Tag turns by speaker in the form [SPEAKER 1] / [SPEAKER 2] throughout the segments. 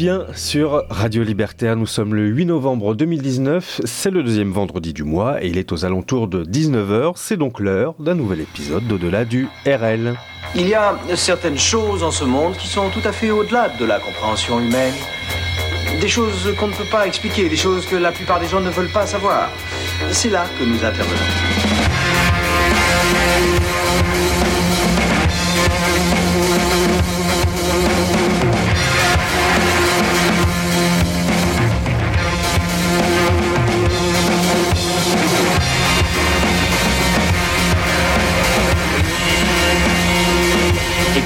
[SPEAKER 1] Bien sur Radio Libertaire. Nous sommes le 8 novembre 2019. C'est le deuxième vendredi du mois et il est aux alentours de 19h. C'est donc l'heure d'un nouvel épisode d'Au-delà du RL.
[SPEAKER 2] Il y a certaines choses en ce monde qui sont tout à fait au-delà de la compréhension humaine. Des choses qu'on ne peut pas expliquer, des choses que la plupart des gens ne veulent pas savoir. C'est là que nous intervenons.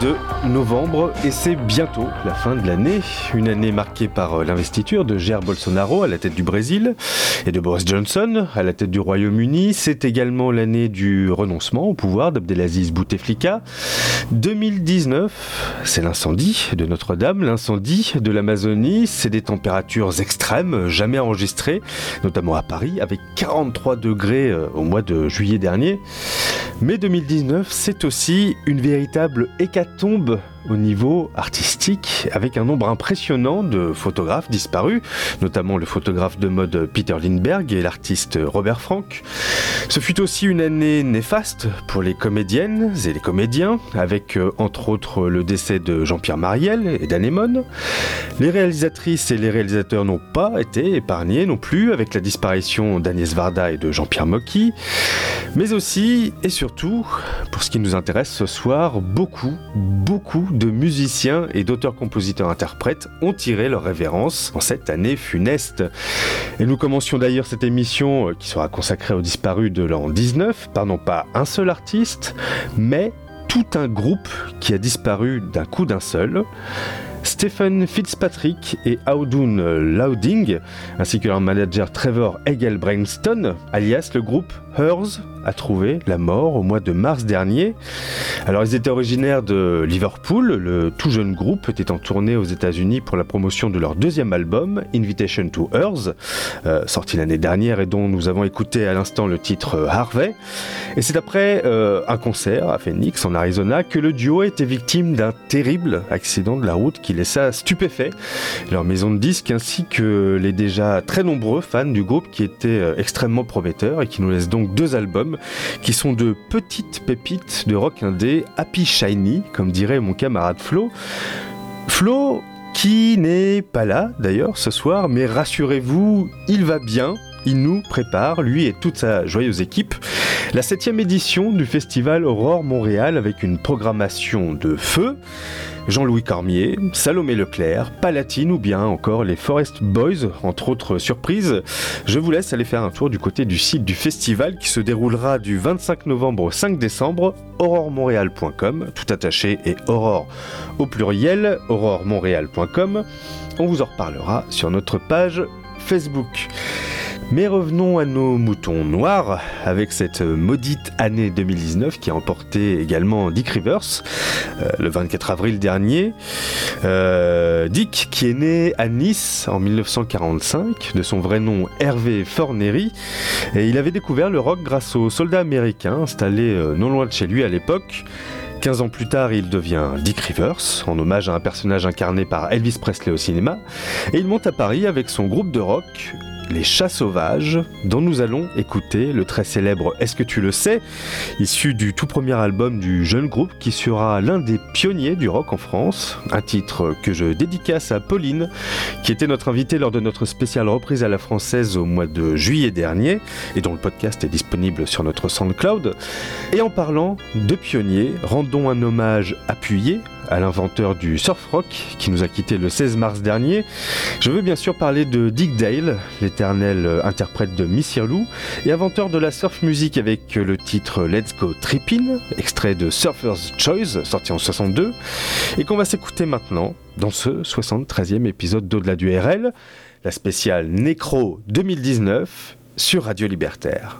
[SPEAKER 1] De novembre et c'est bientôt la fin de l'année. Une année marquée par euh, l'investiture de Jair Bolsonaro à la tête du Brésil et de Boris Johnson à la tête du Royaume-Uni. C'est également l'année du renoncement au pouvoir d'Abdelaziz Bouteflika. 2019, c'est l'incendie de Notre-Dame, l'incendie de l'Amazonie. C'est des températures extrêmes jamais enregistrées, notamment à Paris, avec 43 degrés euh, au mois de juillet dernier. Mais 2019, c'est aussi une véritable hécatombe au niveau artistique, avec un nombre impressionnant de photographes disparus, notamment le photographe de mode Peter Lindbergh et l'artiste Robert Frank. Ce fut aussi une année néfaste pour les comédiennes et les comédiens, avec euh, entre autres le décès de Jean-Pierre Mariel et d'Anémone. Les réalisatrices et les réalisateurs n'ont pas été épargnés non plus, avec la disparition d'Agnès Varda et de Jean-Pierre Mocky. Mais aussi, et surtout, pour ce qui nous intéresse ce soir, beaucoup, beaucoup de musiciens et d'auteurs-compositeurs-interprètes ont tiré leur révérence en cette année funeste. Et nous commencions d'ailleurs cette émission euh, qui sera consacrée aux disparus de l'an 19 par non pas un seul artiste, mais tout un groupe qui a disparu d'un coup d'un seul. Stephen Fitzpatrick et Audun Louding, ainsi que leur manager Trevor Egelbrainston, alias le groupe Hers, a trouvé la mort au mois de mars dernier. Alors ils étaient originaires de Liverpool, le tout jeune groupe était en tournée aux États-Unis pour la promotion de leur deuxième album, Invitation to Earth, euh, sorti l'année dernière et dont nous avons écouté à l'instant le titre euh, Harvey. Et c'est après euh, un concert à Phoenix en Arizona que le duo était victime d'un terrible accident de la route qui laissa stupéfait leur maison de disques ainsi que les déjà très nombreux fans du groupe qui étaient extrêmement prometteurs et qui nous laissent donc deux albums qui sont de petites pépites de rock indé, happy shiny, comme dirait mon camarade Flo. Flo, qui n'est pas là d'ailleurs ce soir, mais rassurez-vous, il va bien. Il nous prépare, lui et toute sa joyeuse équipe, la septième édition du festival Aurore Montréal avec une programmation de feu. Jean-Louis Cormier, Salomé Leclerc, Palatine ou bien encore les Forest Boys, entre autres surprises. Je vous laisse aller faire un tour du côté du site du festival qui se déroulera du 25 novembre au 5 décembre, auroremontréal.com, tout attaché et aurore au pluriel, auroremontréal.com. On vous en reparlera sur notre page Facebook. Mais revenons à nos moutons noirs avec cette maudite année 2019 qui a emporté également Dick Rivers euh, le 24 avril dernier. Euh, Dick qui est né à Nice en 1945 de son vrai nom Hervé Fornery et il avait découvert le rock grâce aux soldats américains installés euh, non loin de chez lui à l'époque. 15 ans plus tard, il devient Dick Rivers, en hommage à un personnage incarné par Elvis Presley au cinéma, et il monte à Paris avec son groupe de rock, les Chats Sauvages, dont nous allons écouter le très célèbre Est-ce que tu le sais issu du tout premier album du jeune groupe qui sera l'un des pionniers du rock en France, un titre que je dédicace à Pauline, qui était notre invitée lors de notre spéciale reprise à la française au mois de juillet dernier, et dont le podcast est disponible sur notre SoundCloud. Et en parlant de pionniers, rendons un hommage appuyé à l'inventeur du surf rock qui nous a quitté le 16 mars dernier. Je veux bien sûr parler de Dick Dale, l'éternel interprète de Miss Lou et inventeur de la surf music avec le titre Let's Go Trippin', extrait de Surfer's Choice, sorti en 62, et qu'on va s'écouter maintenant dans ce 73e épisode d'Au-delà du RL, la spéciale Nécro 2019 sur Radio Libertaire.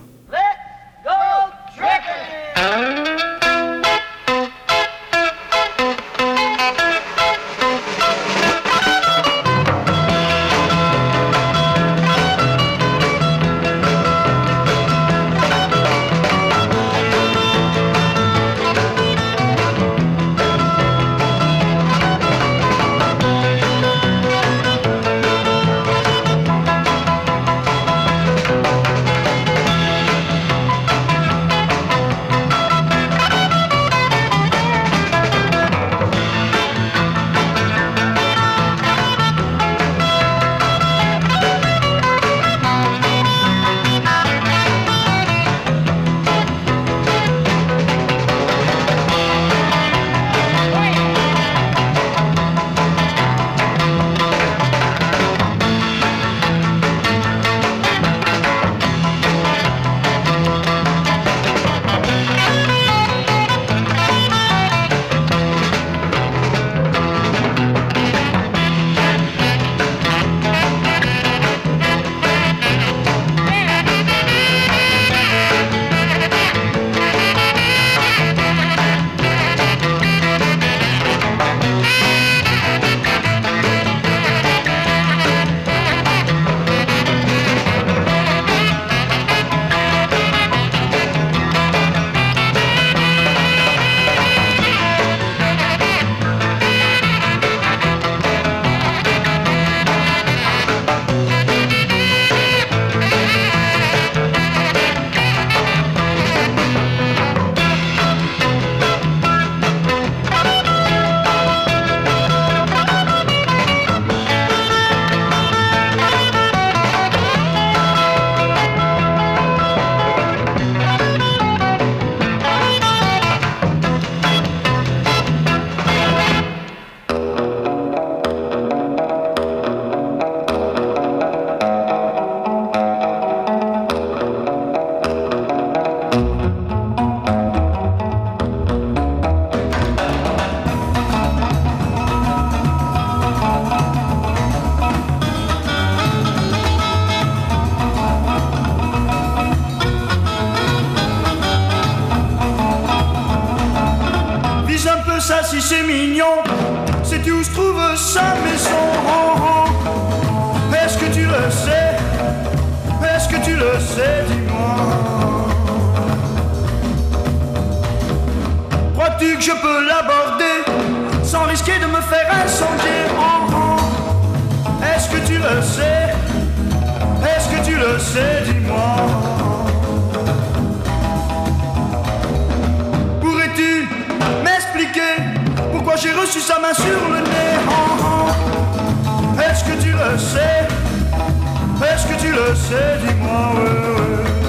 [SPEAKER 3] Reçu sa main sur le nez. Est-ce que tu le sais? Est-ce que tu le sais? Dis-moi, ouais, ouais.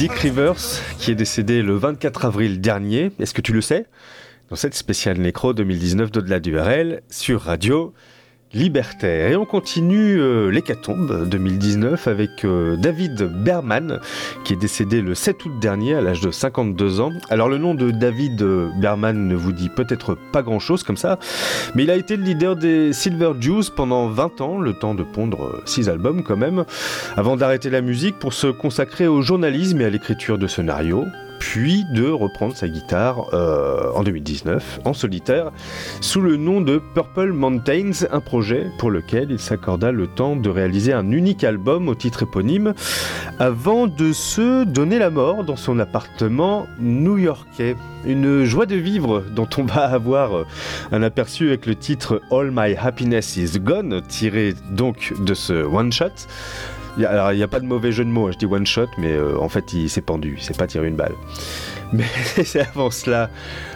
[SPEAKER 1] Dick Rivers, qui est décédé le 24 avril dernier. Est-ce que tu le sais? Dans cette spéciale Nécro 2019 d'au-delà du RL sur Radio libertaire. Et on continue euh, l'hécatombe 2019 avec euh, David Berman, qui est décédé le 7 août dernier à l'âge de 52 ans. Alors le nom de David euh, Berman ne vous dit peut-être pas grand-chose comme ça, mais il a été le leader des Silver Jews pendant 20 ans, le temps de pondre 6 albums quand même, avant d'arrêter la musique pour se consacrer au journalisme et à l'écriture de scénarios puis de reprendre sa guitare euh, en 2019 en solitaire sous le nom de Purple Mountains, un projet pour lequel il s'accorda le temps de réaliser un unique album au titre éponyme avant de se donner la mort dans son appartement new-yorkais. Une joie de vivre dont on va avoir un aperçu avec le titre All My Happiness Is Gone, tiré donc de ce one-shot alors, il n'y a pas de mauvais jeu de mots, hein, je dis one shot, mais euh, en fait, il s'est pendu, il s'est pas tiré une balle. Mais avant cela,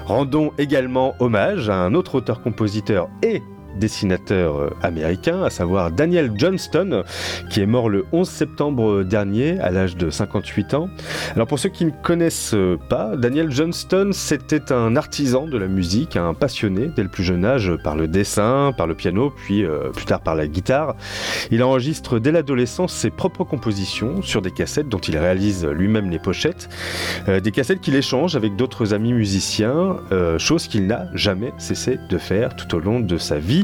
[SPEAKER 1] rendons également hommage à un autre auteur-compositeur et dessinateur euh, américain, à savoir Daniel Johnston, qui est mort le 11 septembre dernier à l'âge de 58 ans. Alors pour ceux qui ne connaissent pas, Daniel Johnston, c'était un artisan de la musique, un passionné dès le plus jeune âge par le dessin, par le piano, puis euh, plus tard par la guitare. Il enregistre dès l'adolescence ses propres compositions sur des cassettes dont il réalise lui-même les pochettes, euh, des cassettes qu'il échange avec d'autres amis musiciens, chose qu'il n'a jamais cessé de faire tout au long de sa vie.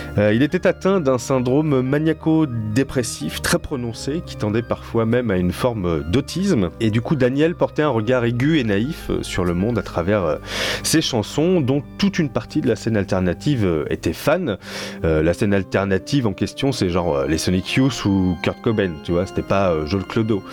[SPEAKER 1] Euh, il était atteint d'un syndrome maniaco-dépressif très prononcé qui tendait parfois même à une forme d'autisme. Et du coup, Daniel portait un regard aigu et naïf euh, sur le monde à travers euh, ses chansons, dont toute une partie de la scène alternative était fan. la scène alternative en question, c'est genre les Sonic Youth ou Kurt Cobain, tu vois, c'était pas Joel Clodo.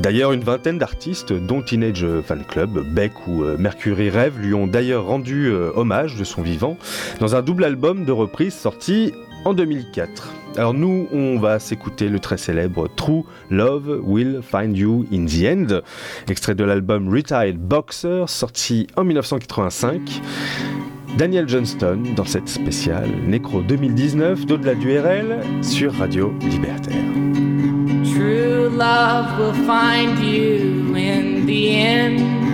[SPEAKER 1] D'ailleurs, une vingtaine d'artistes, dont Teenage Fan Club, Beck ou Mercury Rêve, lui ont d'ailleurs rendu hommage de son vivant dans un double album de reprise sorti en 2004. Alors nous, on va s'écouter le très célèbre True Love Will Find You in the End, extrait de l'album Retired Boxer, sorti en 1985. Daniel Johnston dans cette spéciale Nécro 2019 d'au-delà du RL sur Radio Libertaire.
[SPEAKER 4] True love will find you in the end.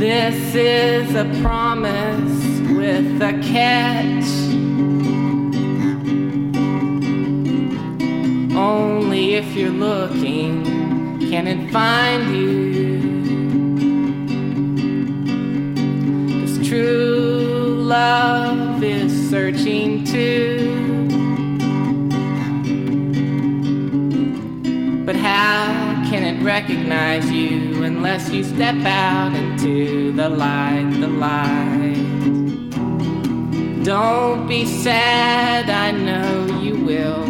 [SPEAKER 4] This is a promise with a catch. Only if you're looking can it find you. Cause true love is searching too. But how can it recognize you unless you step out into the light, the light? Don't be sad, I know you will.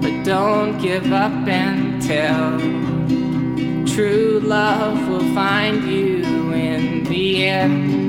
[SPEAKER 4] But don't give up until true love will find you in the end.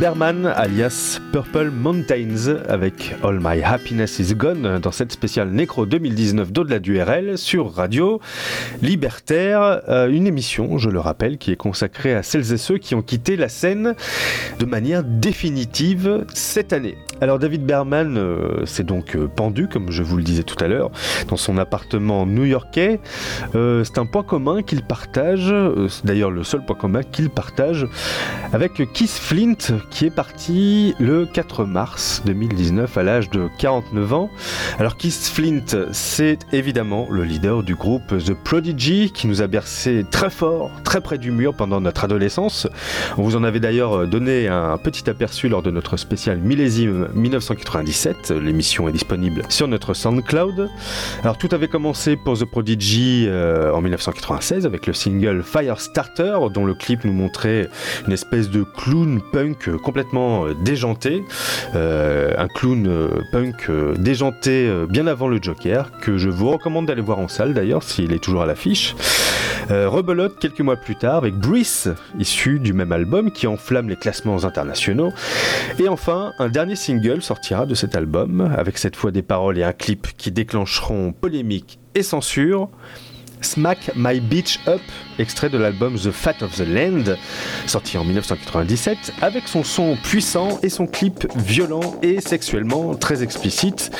[SPEAKER 1] Berman, alias Purple Mountains, avec All My Happiness Is Gone, dans cette spéciale Nécro 2019 d'au-delà du RL, sur Radio Libertaire, euh, une émission, je le rappelle, qui est consacrée à celles et ceux qui ont quitté la scène de manière définitive cette année. Alors David Berman euh, s'est donc euh, pendu, comme je vous le disais tout à l'heure, dans son appartement new-yorkais. C'est un point commun qu'il partage, c'est d'ailleurs le seul point commun qu'il partage avec Keith Flint, qui est parti le 4 mars 2019 à l'âge de 49 ans. Alors Keith Flint, c'est évidemment le leader du groupe The Prodigy, qui nous a bercé très fort, très près du mur pendant notre adolescence. On vous en avait d'ailleurs donné un petit aperçu lors de notre spécial millésime 1997. L'émission est disponible sur notre SoundCloud. Alors tout avait commencé pour The Prodigy euh, en 1996 avec le single Firestarter, dont le clip nous montrait une espèce de clown punk euh, complètement euh, déjanté. Euh, un clown euh, punk euh, déjanté euh, bien avant le Joker, que je vous recommande d'aller voir en salle d'ailleurs s'il est toujours à Euh, rebelote quelques mois plus tard avec Brice, issu du même album qui enflamme les classements internationaux. Et enfin, un dernier single sortira de cet album, avec cette fois des paroles et un clip qui déclencheront polémique et censure. Smack My Beach Up, extrait de l'album The Fat of the Land, sorti en 1997, avec son son puissant et son clip violent et sexuellement très explicite.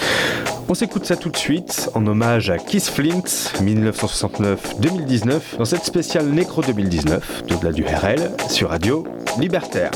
[SPEAKER 1] On s'écoute ça tout de suite en hommage à Keith Flint, 1969-2019, dans cette spéciale Nécro 2019, de du RL, sur Radio Libertaire.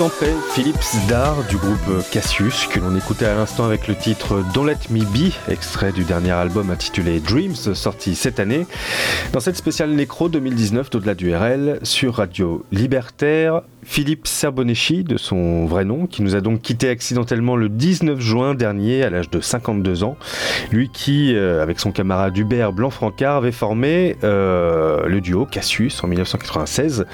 [SPEAKER 1] En Philippe Zdar du groupe Cassius, que l'on écoutait à l'instant avec le titre Don't Let Me Be, extrait du dernier album intitulé Dreams, sorti cette année, dans cette spéciale Nécro 2019 d'au-delà du RL sur Radio Libertaire. Philippe Serboneschi, de son vrai nom, qui nous a donc quitté accidentellement le 19 juin dernier à l'âge de 52 ans. Lui qui, euh, avec son camarade Hubert Blanc-Francard, avait formé euh, le duo Cassius en 1996.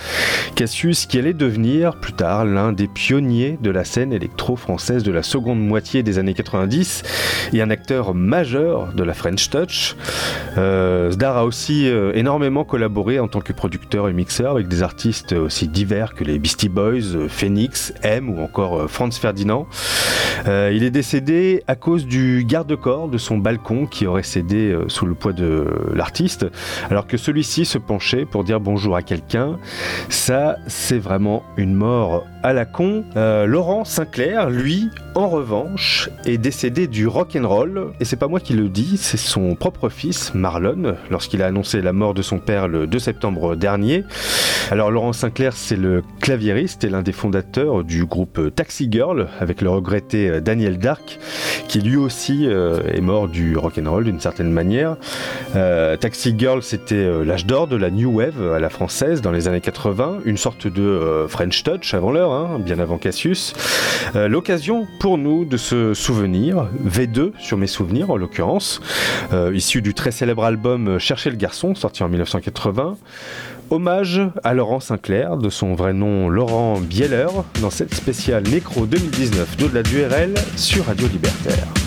[SPEAKER 1] Cassius qui allait devenir plus tard l'un des pionniers de la scène électro-française de la seconde moitié des années 90 et un acteur majeur de la French Touch. Euh, Zdar a aussi énormément collaboré en tant que producteur et mixeur avec des artistes aussi divers que les Beastie Boys, euh, Phoenix, M ou encore euh, Franz Ferdinand. Euh, il est décédé à cause du garde-corps de son balcon qui aurait cédé sous le poids de l'artiste, alors que celui-ci se penchait pour dire bonjour à quelqu'un. Ça, c'est vraiment une mort à la con. Euh, Laurent Sinclair, lui, en revanche, est décédé du rock'n'roll, et c'est pas moi qui le dis, c'est son propre fils, Marlon, lorsqu'il a annoncé la mort de son père le 2 septembre dernier. Alors Laurent Sinclair, c'est le claviériste et l'un des fondateurs du groupe Taxi Girl, avec le regretté Daniel Dark, qui lui aussi euh, est mort du rock'n'roll d'une certaine manière. Euh, Taxi Girl, c'était l'âge d'or de la New Wave à la française dans les années 80, une sorte de French Touch avant l'heure, hein, bien avant Cassius. Euh, L'occasion pour nous de se souvenir, V2 sur mes souvenirs en l'occurrence, euh, issu du très célèbre album Chercher le garçon, sorti en 1980. Hommage à Laurent Sinclair, de son vrai nom Laurent Bieler, dans cette spéciale Nécro 2019 d'au-delà du RL sur Radio Libertaire.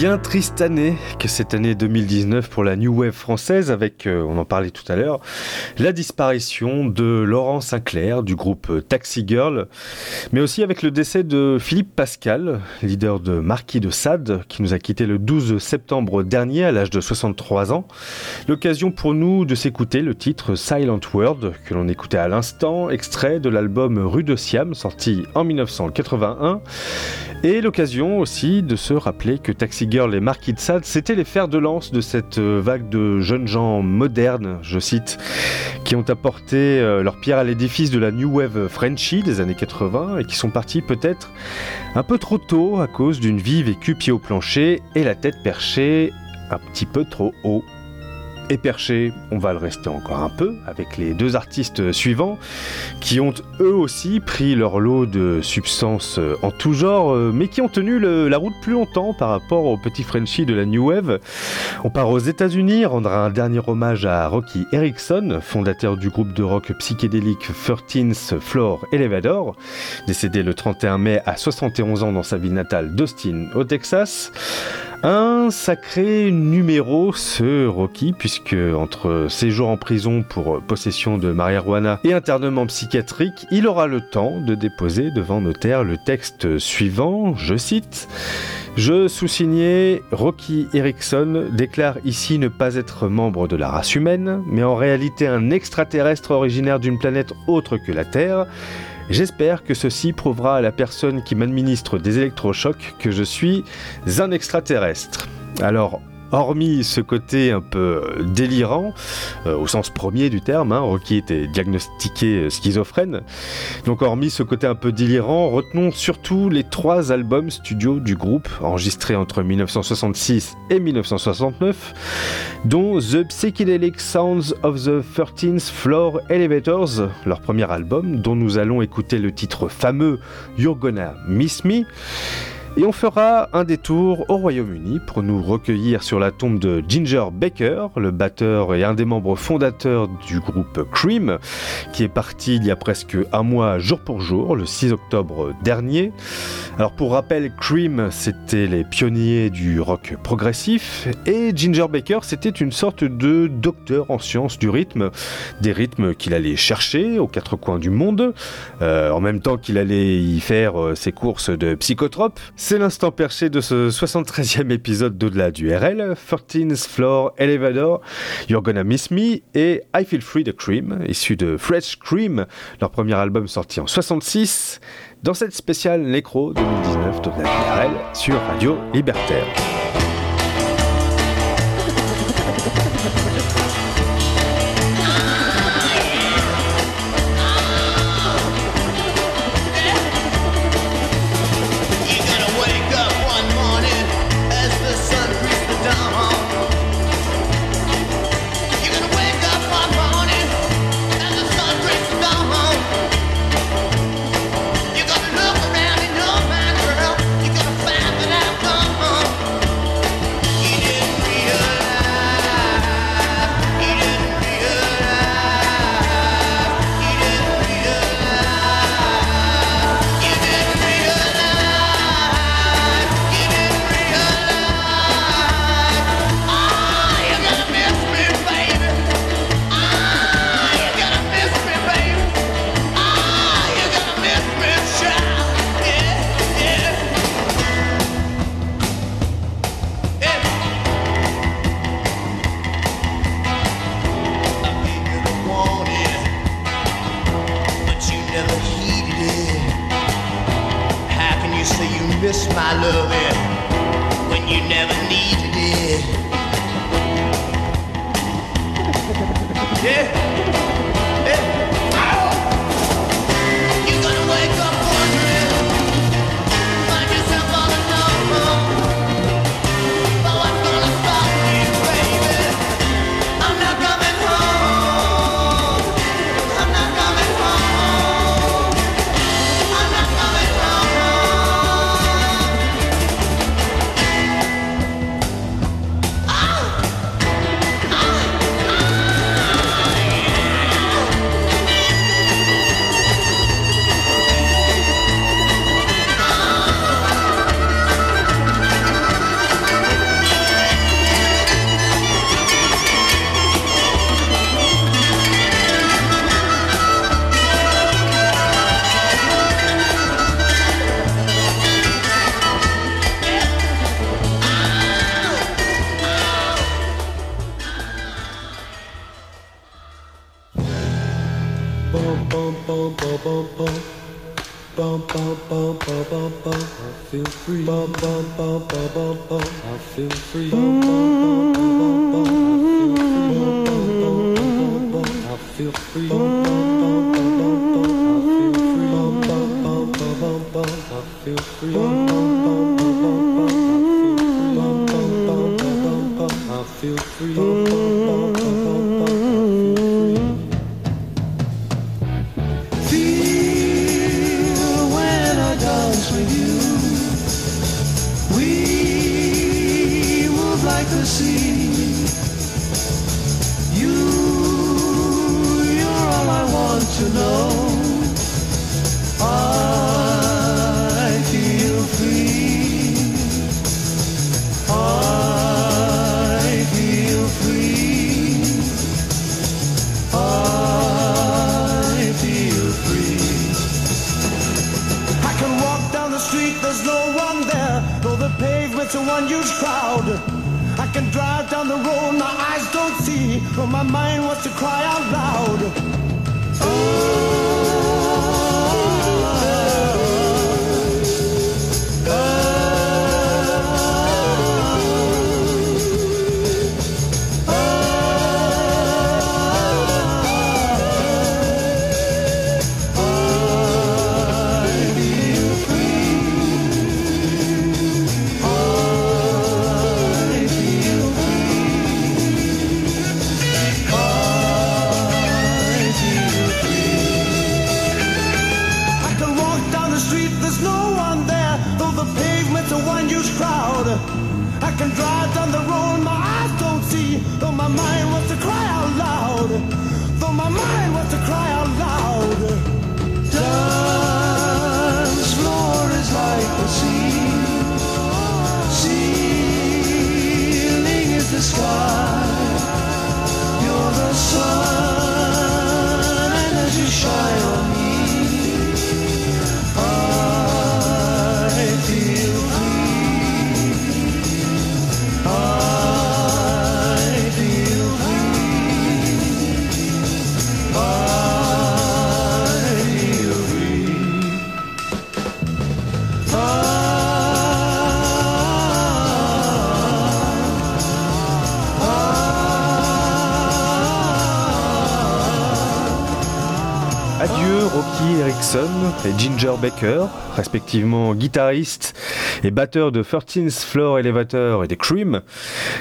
[SPEAKER 1] Bien triste année que cette année 2019 pour la New Wave française avec, euh, on en parlait tout à l'heure, la disparition de Laurent Sinclair du groupe Taxi Girl, mais aussi avec le décès de Philippe Pascal, leader de Marquis de Sade, qui nous a quitté le 12 septembre dernier à l'âge de 63 ans. L'occasion pour nous de s'écouter le titre Silent Word que l'on écoutait à l'instant, extrait de l'album Rue de Siam sorti en 1981. Et l'occasion aussi de se rappeler que Taxi Girl et Marquis de Sade, c'était les fers de lance de cette vague de jeunes gens modernes, je cite, qui ont apporté euh, leur pierre à l'édifice de la New Wave Frenchy des années 80 et qui sont partis peut-être un peu trop tôt à cause d'une vie vécue pied au plancher et la tête perchée un petit peu trop haut. Et perché, on va le rester encore un peu avec les deux artistes suivants qui ont eux aussi pris leur lot de substances euh, en tout genre, euh, mais qui ont tenu la route plus longtemps par rapport aux petits Frenchies de la New Wave. On part aux États-Unis, rendre un dernier hommage à Rocky Erickson, fondateur du groupe de rock psychédélique 13th Floor Elevator, décédé le 31 mai à 71 ans dans sa ville natale d'Austin, au Texas. Un sacré numéro, ce Rocky, puisque entre séjour en prison pour possession de marijuana et internement psychiatrique, il aura le temps de déposer devant notaire le texte suivant, je cite. Je sous-signais, Rocky Erickson déclare ici ne pas être membre de la race humaine, mais en réalité un extraterrestre originaire d'une planète autre que la Terre. J'espère que ceci prouvera à la personne qui m'administre des électrochocs que je suis un extraterrestre. Alors, hormis ce côté un peu euh, délirant, euh, au sens premier du terme, hein, Rocky était diagnostiqué euh, schizophrène, donc hormis ce côté un peu délirant, retenons surtout les trois albums studio du groupe, enregistrés entre 1966 et 1969, dont The Psychedelic Sounds of the 13th Floor Elevators, leur premier album, dont nous allons écouter le titre fameux You're Gonna Miss Me. Et on fera un détour au Royaume-Uni pour nous recueillir sur la tombe de Ginger Baker, le batteur et un des membres fondateurs du groupe Cream, qui est parti il y a presque un mois jour pour jour, le 6 octobre dernier. Alors pour rappel, Cream, c'était les pionniers du rock progressif, et Ginger Baker, c'était une sorte de docteur en sciences du rythme, des rythmes qu'il allait chercher aux quatre coins du monde, euh, en même temps qu'il allait y faire euh, ses courses de psychotropes. C'est l'instant perché de ce 73e épisode d'Au-delà du RL, 13th Floor Elevator, You're Gonna Miss Me et I Feel Free de Cream, issu de Fresh Cream, leur premier album sorti en 66, dans cette spéciale Nécro 2019 d'Au-delà du RL sur Radio Libertaire. Ginger Baker, respectivement guitariste et batteur de 13th Floor Elevator et des Cream,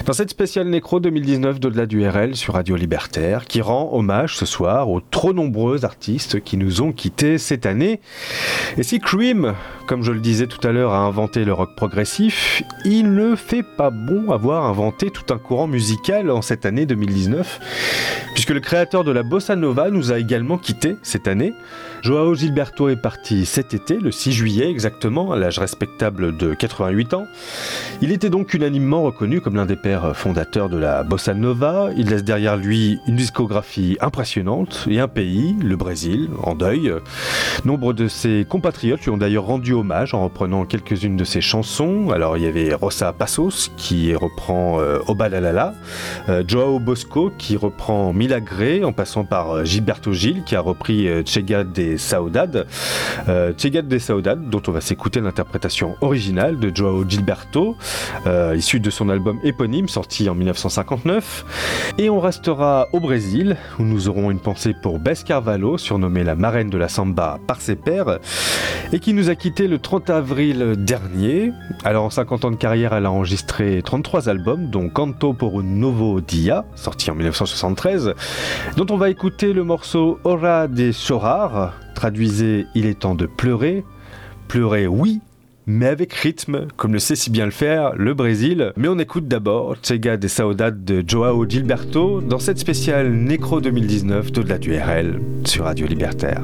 [SPEAKER 1] dans cette spéciale Nécro 2019 d'au-delà du RL sur Radio Libertaire, qui rend hommage ce soir aux trop nombreux artistes qui nous ont quittés cette année. Et si Cream, comme je le disais tout à l'heure, a inventé le rock progressif, il ne fait pas bon avoir inventé tout un courant musical en cette année 2019, puisque le créateur de la bossa nova nous a également quittés cette année. Joao Gilberto est parti cet été, le 6 juillet exactement, à l'âge respectable de 88 ans. Il était donc unanimement reconnu comme l'un des pères fondateurs de la bossa nova. Il laisse derrière lui une discographie impressionnante et un pays, le Brésil, en deuil. Nombre de ses compatriotes lui ont d'ailleurs rendu hommage en reprenant quelques-unes de ses chansons. Alors il y avait Rosa Passos qui reprend euh, Oba la la la, euh, Joao Bosco qui reprend Mil Milagre, en passant par euh, Gilberto Gil qui a repris euh, Chega de Saudade. Euh, Chega de Saudade, dont on va s'écouter l'interprétation originale de Joao Gilberto, euh, issue de son album éponyme sorti en 1959. Et on restera au Brésil, où nous aurons une pensée pour Bess Carvalho, surnommée la marraine de la samba par ses pairs, et qui nous a quitté le 30 avril dernier. Alors en 50 ans de carrière, elle a enregistré 33 albums, dont Canto por un Novo Dia, sorti en 1973, dont on va écouter le morceau Hora de Chorar, traduisez Il est temps de pleurer. Pleurer, oui, mais avec rythme, comme le sait si bien le faire le Brésil. Mais on écoute d'abord Chega de Saudade de Joao Gilberto dans cette spéciale Nécro 2019 d'au-delà du RL sur Radio Libertaire.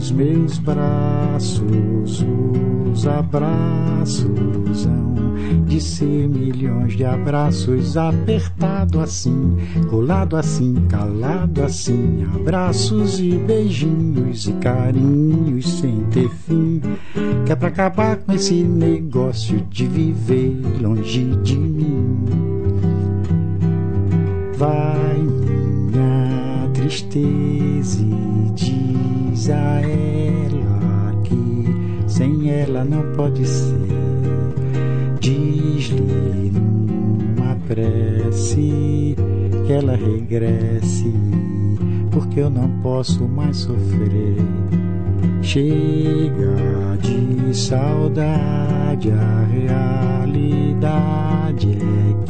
[SPEAKER 5] dos meus braços, os abraços hão de ser milhões de abraços apertado assim, colado assim, calado assim, abraços e beijinhos e carinhos sem ter fim, que é pra acabar com esse negócio de viver longe de mim. Vai minha tristeza e diz a ela que sem ela não pode ser. Diz-lhe numa prece que ela regresse, porque eu não posso mais sofrer. Chega de saudade, a realidade é que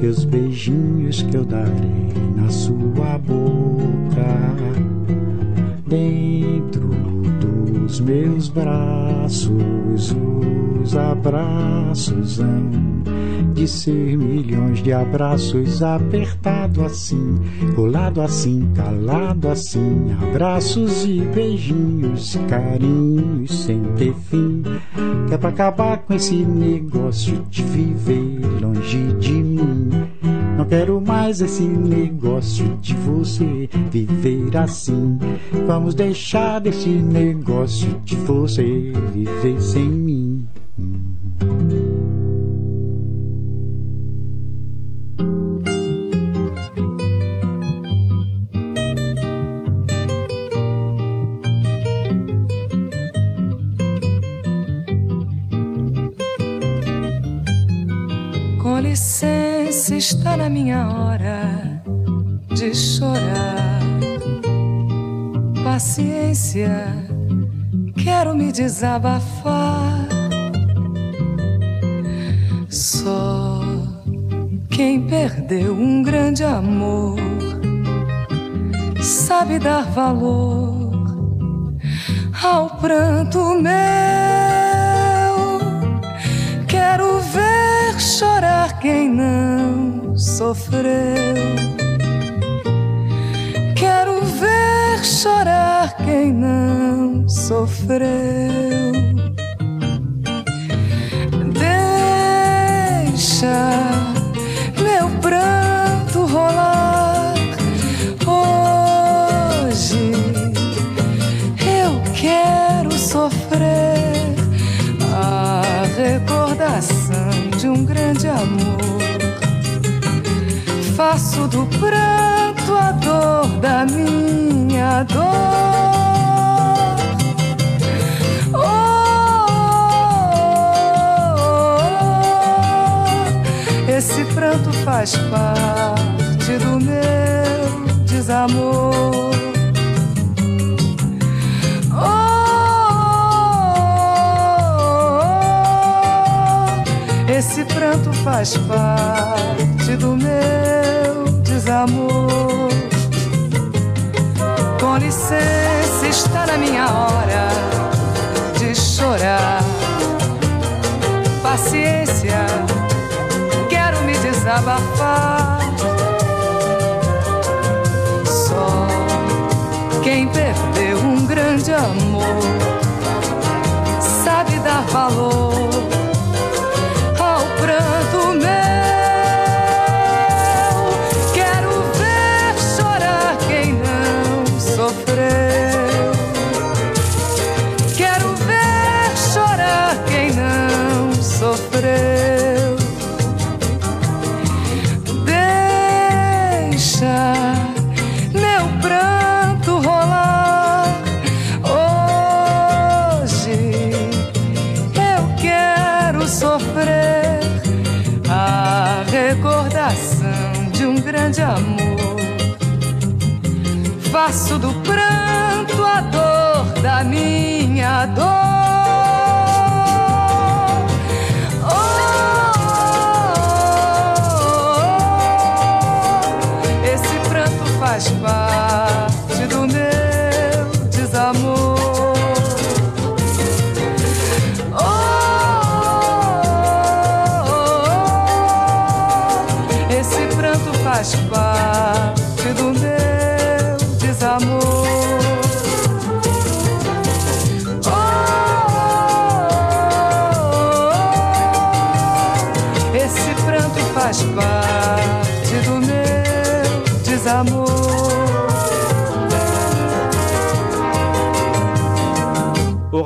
[SPEAKER 5] que os beijinhos que eu darei na sua boca. Dentro dos meus braços, os abraços hão de ser milhões de abraços apertado assim, colado assim, calado assim, abraços e beijinhos, carinhos sem ter fim, que é pra acabar com esse negócio de viver longe de mim. Não quero mais esse negócio de você viver assim. Vamos deixar desse negócio de você viver sem mim.
[SPEAKER 6] Licença, está na minha hora de chorar. Paciência, quero me desabafar. Só quem perdeu um grande amor sabe dar valor ao pranto meu. chorar quem não sofreu. Quero ver chorar quem não sofreu. Deixa meu pranto rolar. Hoje eu quero sofrer. De um grande amor. Faço do pranto a dor da minha dor. Oh, esse pranto faz parte do meu desamor. Pranto faz parte do meu desamor. Com licença, está na minha hora de chorar. Paciência, quero me desabafar. Só quem perdeu um grande amor sabe dar valor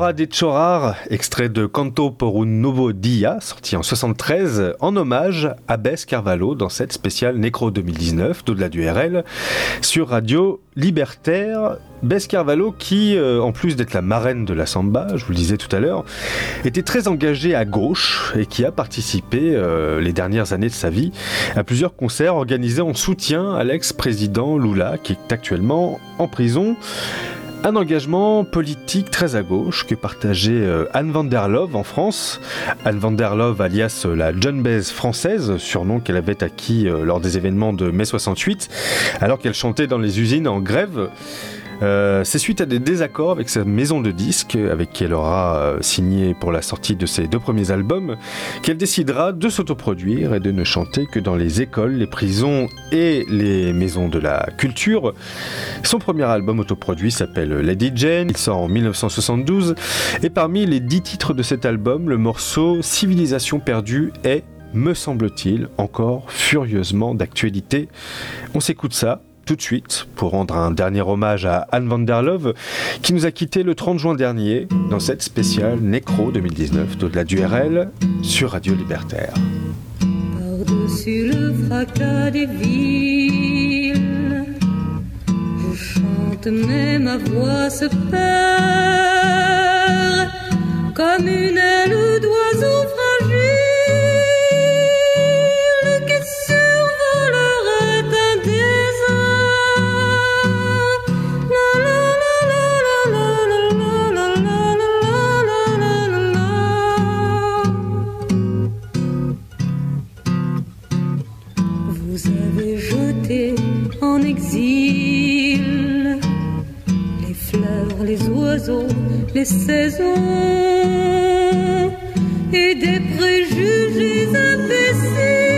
[SPEAKER 1] Hora de Chorar, extrait de Canto por un Novo Dia, sorti en 73, en hommage à Bess Carvalho dans cette spéciale Nécro 2019 d'au-delà du RL sur Radio Libertaire. Bess Carvalho qui, euh, en plus d'être la marraine de la samba, je vous le disais tout à l'heure, était très engagée à gauche et qui a participé euh, les dernières années de sa vie à plusieurs concerts organisés en soutien à l'ex-président Lula qui est actuellement en prison. Un engagement politique très à gauche que partageait euh, Anne van der Love en France. Anne van der Love alias euh, la John Baez française, surnom qu'elle avait acquis euh, lors des événements de mai 68, alors qu'elle chantait dans les usines en grève. Euh, c'est suite à des désaccords avec sa maison de disques, avec qui elle aura euh, signé pour la sortie de ses deux premiers albums, qu'elle décidera de s'autoproduire et de ne chanter que dans les écoles, les prisons et les maisons de la culture. Son premier album autoproduit s'appelle Lady Jane, il sort en 1972, et parmi les dix titres de cet album, le morceau Civilisation perdue est, me semble-t-il, encore furieusement d'actualité. On s'écoute ça tout de suite pour rendre un dernier hommage à Anne van der Love qui nous a quitté le 30 juin dernier dans cette spéciale Nécro 2019 d'au-delà du RL sur Radio Libertaire.
[SPEAKER 7] Les oiseaux, les saisons et des préjugés imbéciles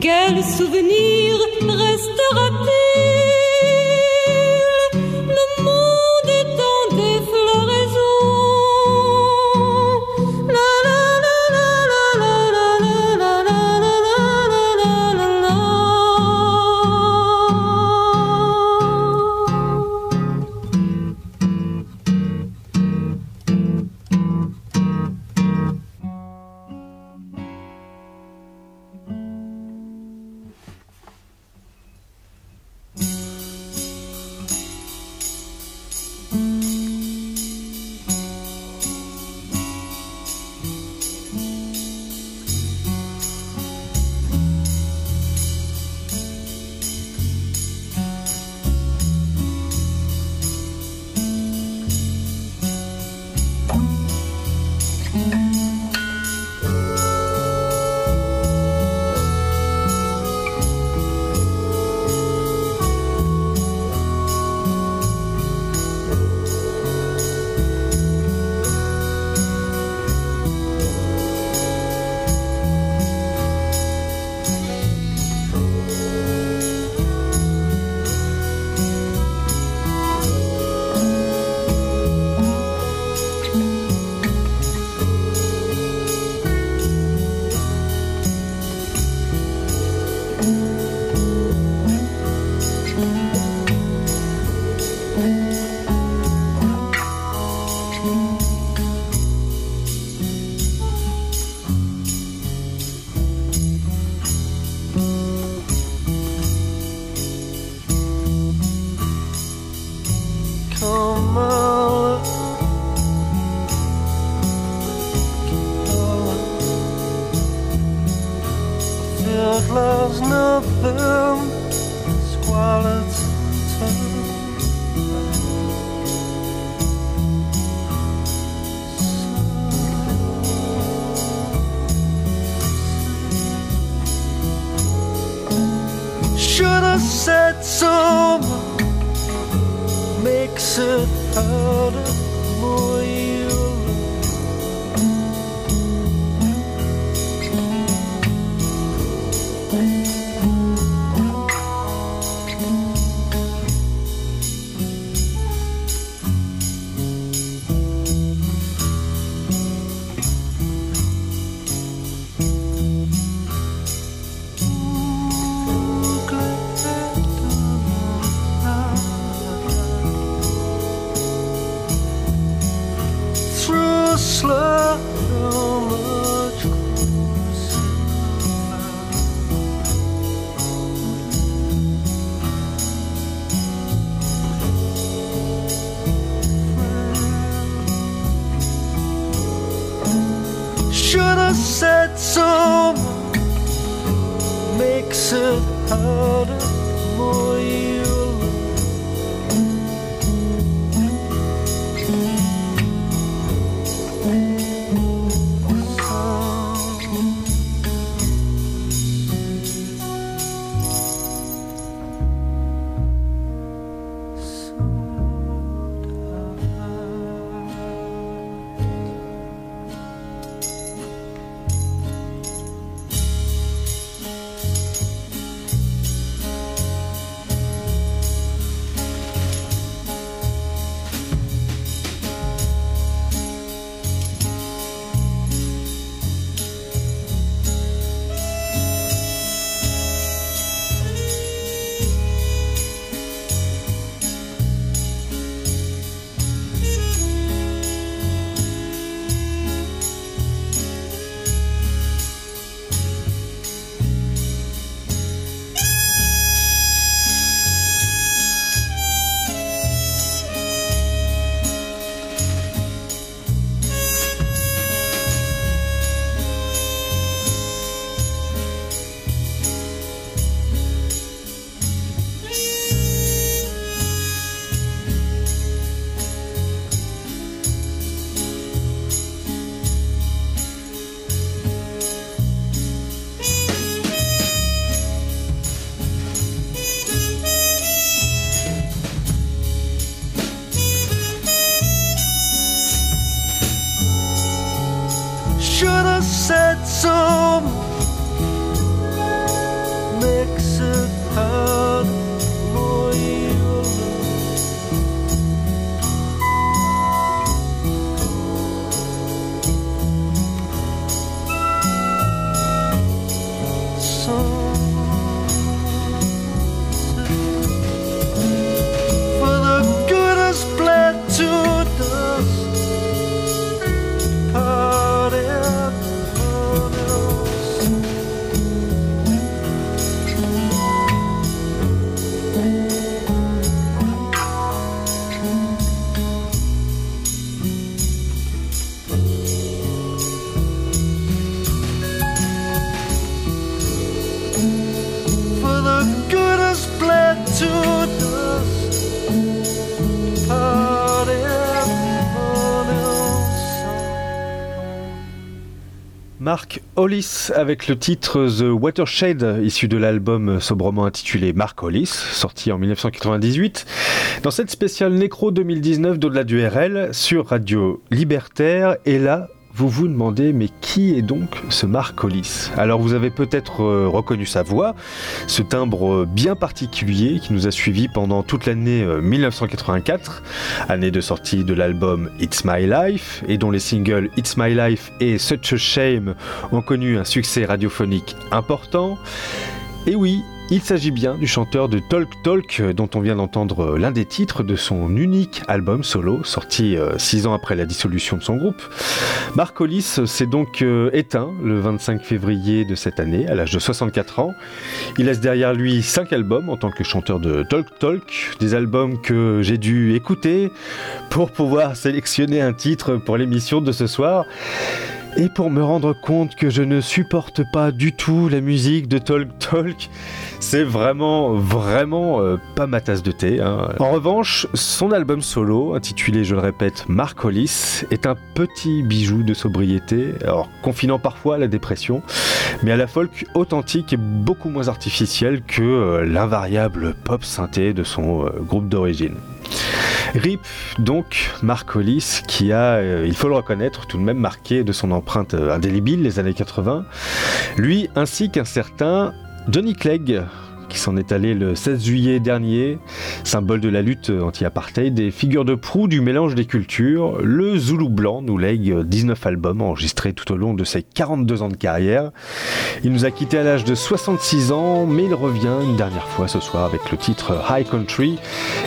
[SPEAKER 7] Quel souvenir restera-t-il
[SPEAKER 1] Hollis avec le titre The Watershed, issu de l'album sobrement intitulé Mark Hollis, sorti en 1998. Dans cette spéciale Nécro 2019 d'au-delà du RL sur Radio Libertaire, et là, vous vous demandez, mais qui est donc ce Mark Hollis Alors vous avez peut-être euh, reconnu sa voix, ce timbre euh, bien particulier qui nous a suivis pendant toute l'année euh, 1984, année de sortie de l'album It's My Life, et dont les singles It's My Life et Such a Shame ont connu un succès radiophonique important. Et oui, il s'agit bien du chanteur de Talk Talk euh, dont on vient d'entendre euh, l'un des titres de son unique album solo sorti euh, six ans après la dissolution de son groupe. Mark Hollis s'est donc éteint le 25 février de cette année à l'âge de 64 ans. Il laisse derrière lui cinq albums en tant que chanteur de Talk Talk, des albums que j'ai dû écouter pour pouvoir sélectionner un titre pour l'émission de ce soir. Et pour me rendre compte que je ne supporte pas du tout la musique de Talk Talk, c'est vraiment, vraiment euh, pas ma tasse de thé. hein. En revanche, son album solo, intitulé, je le répète, Mark Hollis, est un petit bijou de sobriété, alors confinant parfois à la dépression, mais à la folk authentique et beaucoup moins artificielle que euh, l'invariable pop synthé de son euh, groupe d'origine. RIP, donc, Mark Hollis, qui a, il faut le reconnaître, tout de même marqué de son empreinte indélébile les années 80. Lui, ainsi qu'un certain Johnny Clegg, qui s'en est allé le 16 juillet dernier, symbole de la lutte anti-apartheid et figure de proue du mélange des cultures, le Zoulou blanc nous lègue 19 albums enregistrés tout au long de ses 42 ans de carrière. Il nous a quittés à l'âge de 66 ans, mais il revient une dernière fois ce soir avec le titre High Country,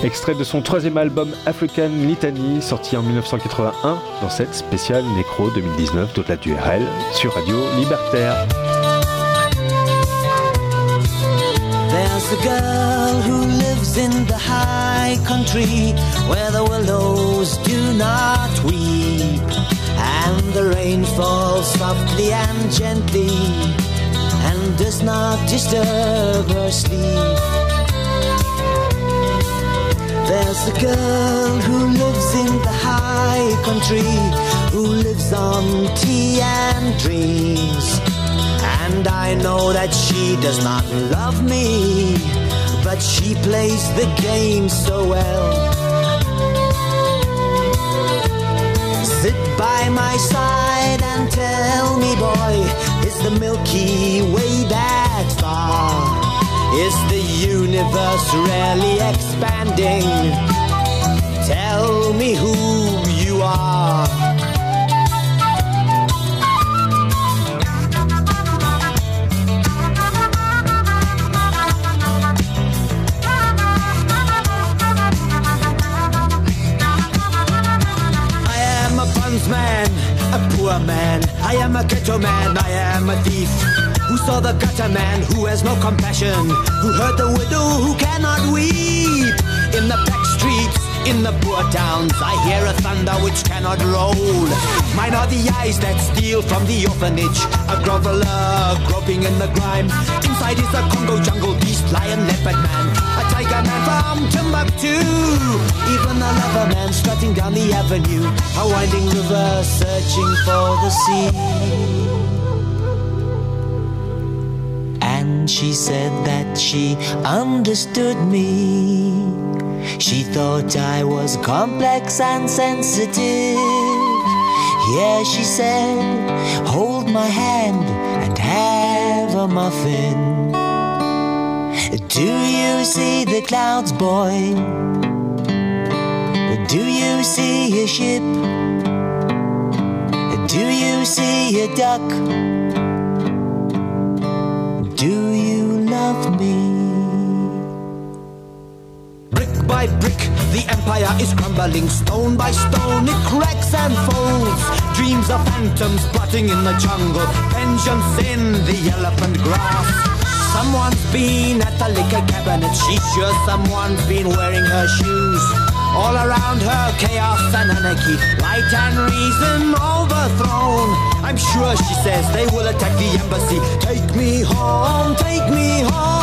[SPEAKER 1] extrait de son troisième album African Litany, sorti en 1981 dans cette spéciale Nécro 2019 d'au-delà du RL sur Radio Libertaire.
[SPEAKER 8] A girl who lives in the high country where the willows do not weep and the rain falls softly and gently and does not disturb her sleep. There's a girl who lives in the high country who lives on tea and dreams. And I know that she does not love me, but she plays the game so well. Sit by my side and tell me, boy, is the Milky Way that far? Is the universe really expanding? Tell me who you are. A man. I am a ghetto man, I am a thief. Who saw the gutter man who has no compassion? Who hurt the widow who cannot weep? In the back streets, in the poor towns, I hear a thunder which cannot roll. Mine are the eyes that steal from the orphanage. A groveler groping in the grime. Inside is a Congo jungle beast, lion, leopard man. A man from Timbuktu. Even a lover man strutting down the avenue. A winding river searching for the sea. And she said that she understood me. She thought I was complex and sensitive. Yeah, she said, hold my hand and have a muffin. Do you see the clouds, boy? Do you see a ship? Do you see a duck? Do you love me? Brick by brick, the empire is crumbling. Stone by stone, it cracks and folds. Dreams of phantoms plotting in the jungle. Vengeance in the elephant grass. Someone's been at the liquor cabinet. She's sure someone's been wearing her shoes. All around her, chaos and anarchy. Light and reason overthrown. I'm sure she says they will attack the embassy. Take me home, take me home.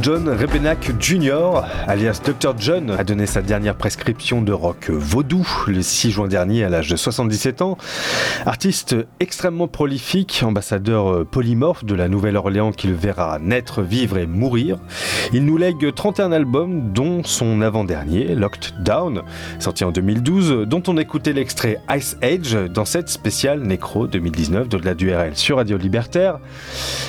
[SPEAKER 1] John Rebenack Jr., alias Dr. John, a donné sa dernière prescription de rock vaudou le 6 juin dernier à l'âge de 77 ans. Artiste extrêmement prolifique, ambassadeur polymorphe de la Nouvelle-Orléans qu'il verra naître, vivre et mourir. Il nous lègue 31 albums, dont son avant-dernier, Locked Down, sorti en 2012, dont on écoutait l'extrait Ice Age dans cette spéciale Necro 2019 de la DURL sur Radio Libertaire.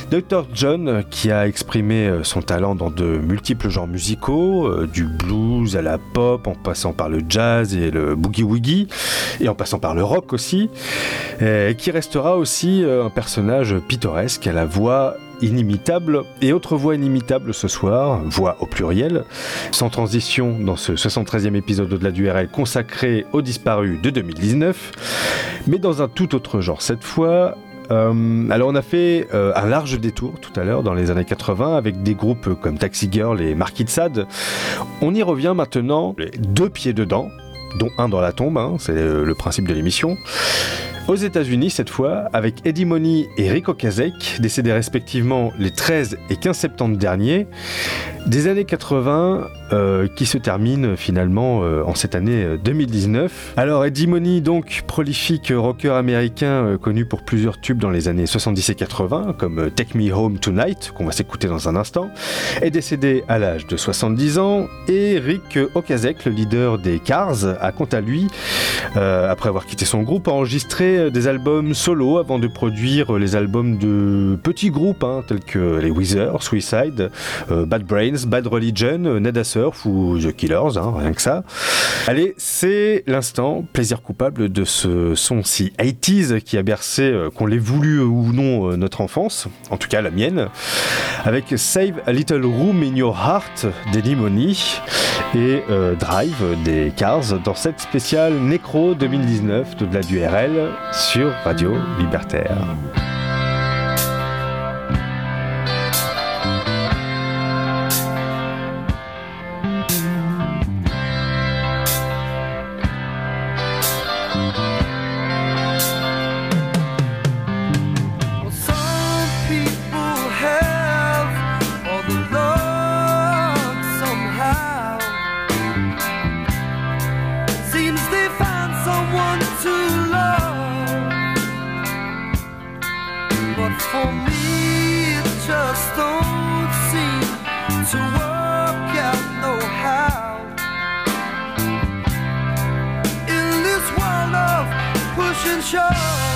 [SPEAKER 1] Dr. John, qui a exprimé euh, son talent dans de multiples genres musicaux, euh, du blues à la pop, en passant par le jazz et le boogie-woogie, et en passant par le rock aussi, euh, qui restera aussi euh, un personnage pittoresque à la voix inimitable et autre voix inimitable ce soir, voix au pluriel, sans transition dans ce 73e épisode de la DURL consacré aux disparus de 2019, mais dans un tout autre genre cette fois, euh, alors on a fait euh, un large détour tout à l'heure dans les années 80 avec des groupes comme Taxi Girl et Marquis de Sade. On y revient maintenant deux pieds dedans, dont un dans la tombe, hein, c'est le principe de l'émission. Aux États-Unis cette fois, avec Eddie Money et Rico Kazek, décédés respectivement les 13 et 15 septembre dernier, des années 80 euh, qui se terminent finalement euh, en cette année euh, 2019. Alors Eddie Money, donc prolifique rocker américain euh, connu pour plusieurs tubes dans les années 70 et 80, comme euh, Take Me Home Tonight, qu'on va s'écouter dans un instant, est décédé à l'âge de 70 ans, et Rick Okazek, le leader des Cars, a quant à lui, euh, après avoir quitté son groupe, enregistré euh, des albums solo avant de produire euh, les albums de petits groupes hein, tels que les Weezer, Suicide, euh, Bad Brains, Bad Religion, euh, Neda Surf ou The Killers, hein, rien que ça. Allez, c'est l'instant plaisir coupable de ce son si 80s qui a bercé, qu'on l'ait voulu ou non, notre enfance, en tout cas la mienne, avec Save a Little Room in Your Heart d'Eddie Money et Drive des Cars dans cette spéciale Necro 2019 de la DURL sur Radio Libertaire.
[SPEAKER 9] To work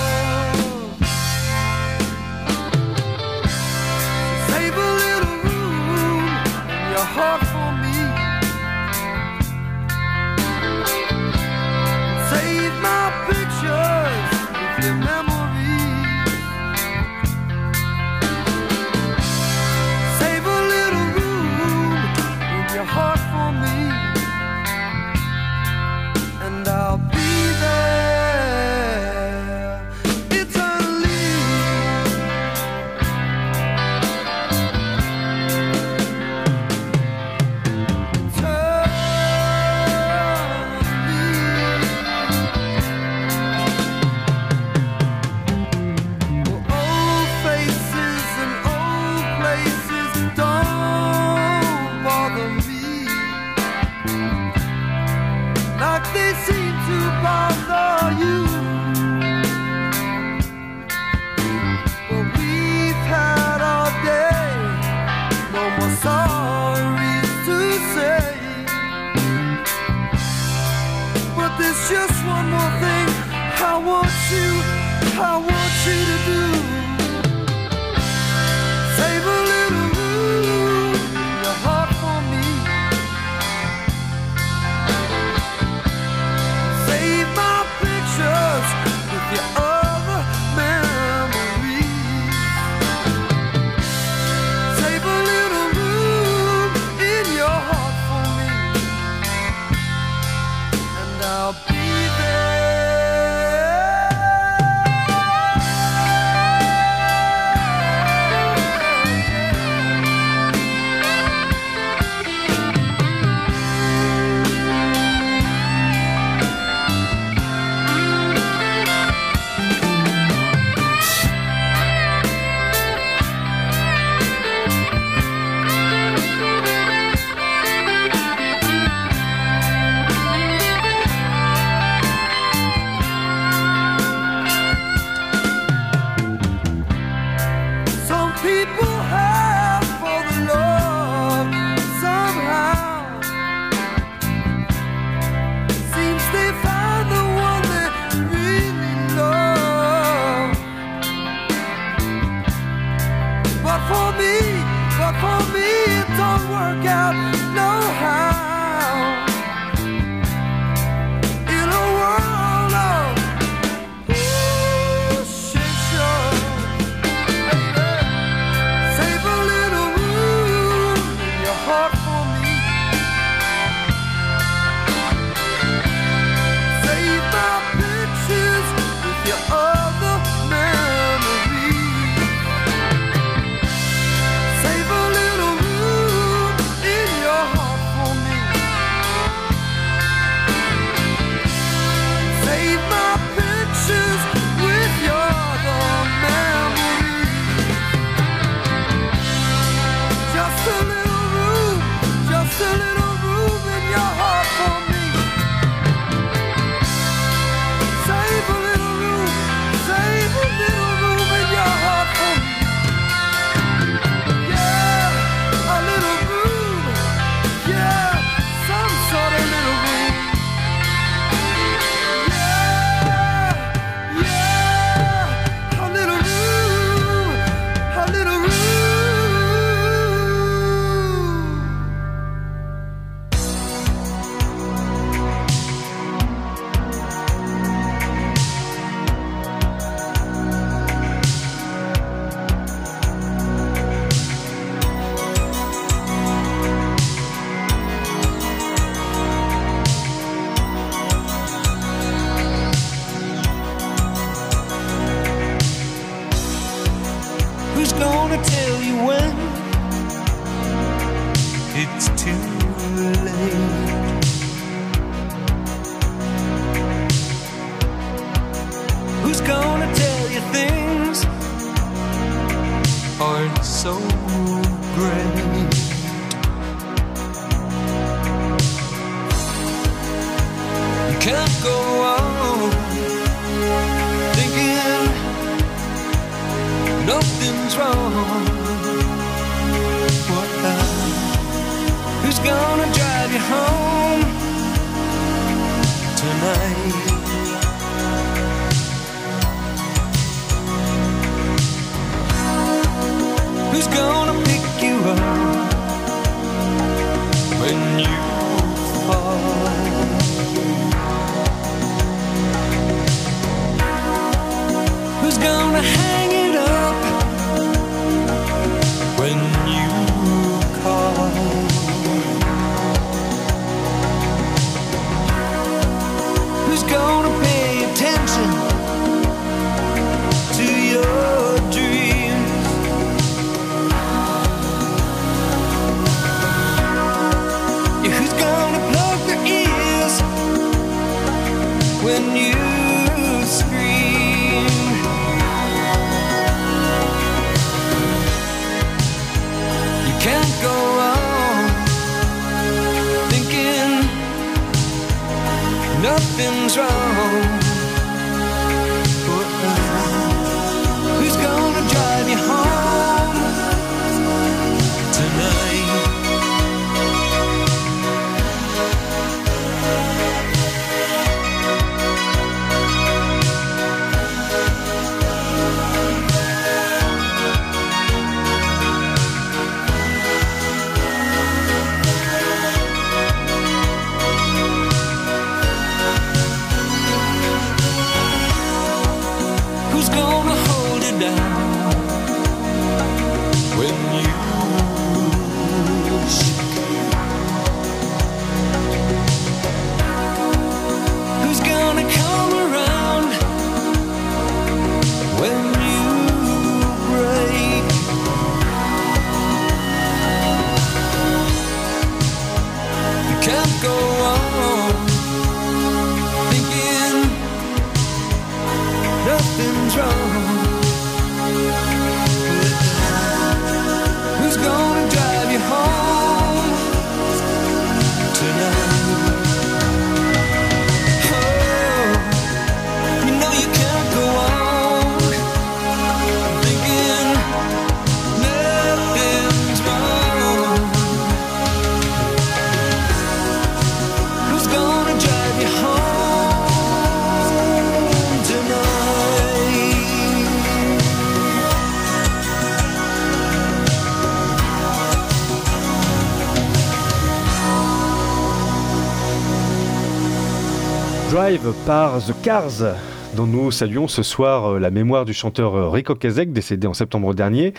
[SPEAKER 10] Drive
[SPEAKER 1] par The Cars. dont nous saluons ce soir euh, la mémoire du chanteur euh, Rico Kazek, décédé en septembre dernier,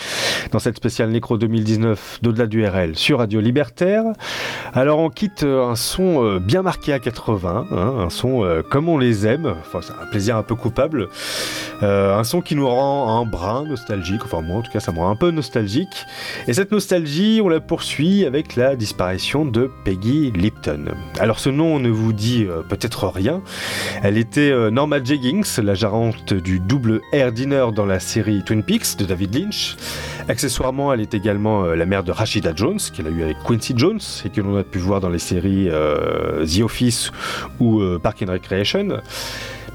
[SPEAKER 1] dans cette spéciale Nécro 2019 d'au-delà du RL sur Radio Libertaire. Alors on quitte euh, un son euh, bien marqué à 80, hein, un son euh, comme on les aime, enfin c'est un plaisir un peu coupable, un son qui nous rend un brin nostalgique, enfin moi en tout cas ça me rend un peu nostalgique. Et cette nostalgie, on la poursuit avec la disparition de Peggy Lipton. Alors ce nom ne vous dit peut-être rien. Elle était Norma Jeggings, la gérante du double air dinner dans la série Twin Peaks de David Lynch. Accessoirement, elle est également euh, la mère de Rashida Jones, qu'elle a eu avec Quincy Jones et que l'on a pu voir dans les séries euh, The Office ou euh, Park and Recreation.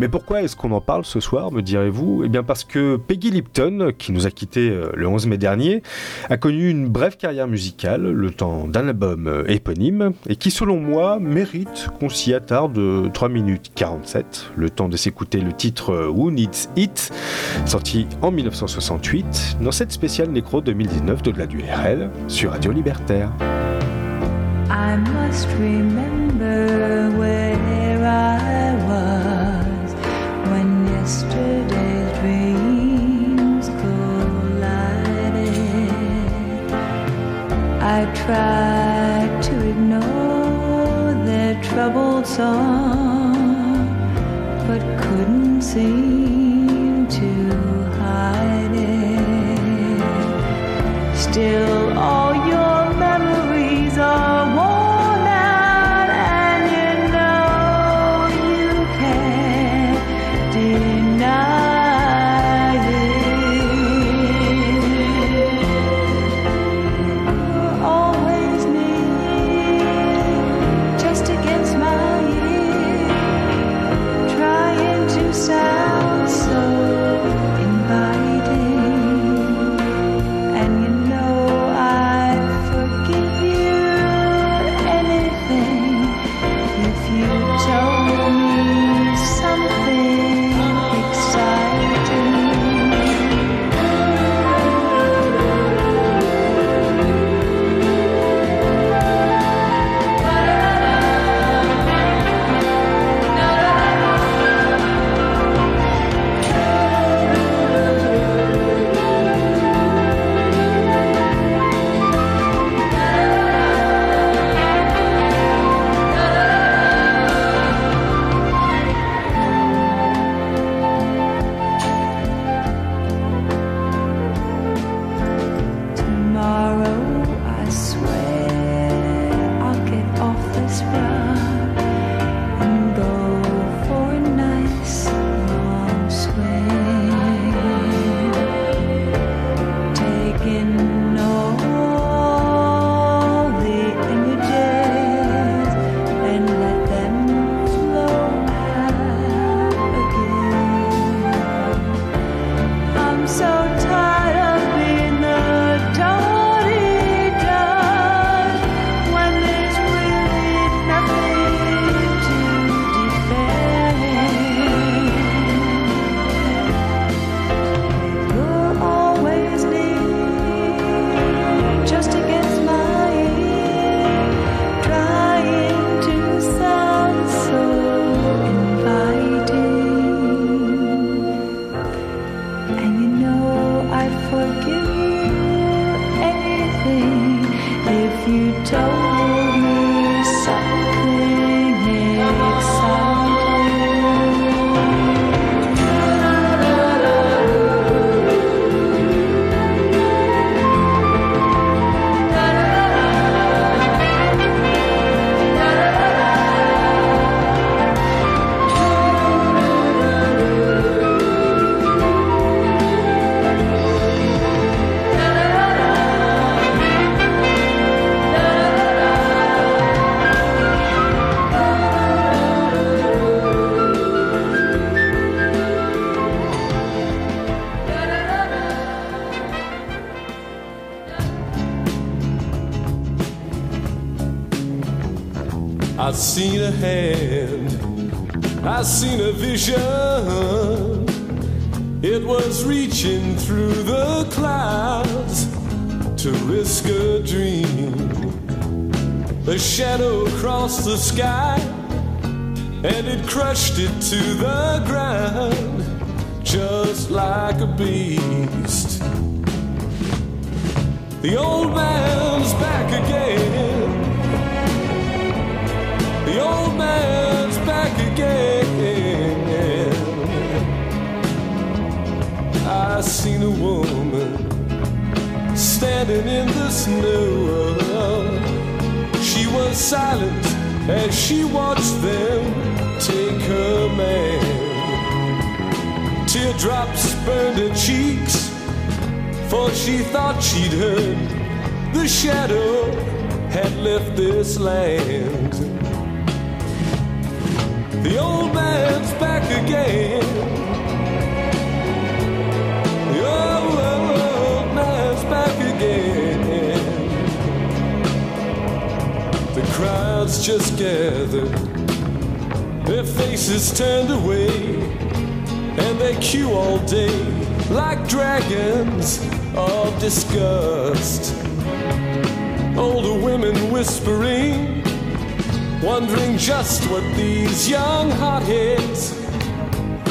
[SPEAKER 1] Mais pourquoi est-ce qu'on en parle ce soir, me direz-vous? Eh bien parce que Peggy Lipton, qui nous a quittés euh, le 11 mai dernier, a connu une brève carrière musicale, le temps d'un album euh, éponyme, et qui selon moi mérite qu'on s'y attarde euh, 3 minutes 47, le temps de s'écouter le titre euh, Who Needs It, sorti en 1968, dans cette spéciale Nécro 2019 de la du RL sur Radio Libertaire.
[SPEAKER 11] I must remember I I tried to ignore their troubled song, but couldn't seem to hide it. Still, all this
[SPEAKER 10] land. The old man's back again. The old, old man's back again. The crowds just gathered, their faces turned away, and they queue all day like dragons of disgust. Older women whispering, wondering just what these young hotheads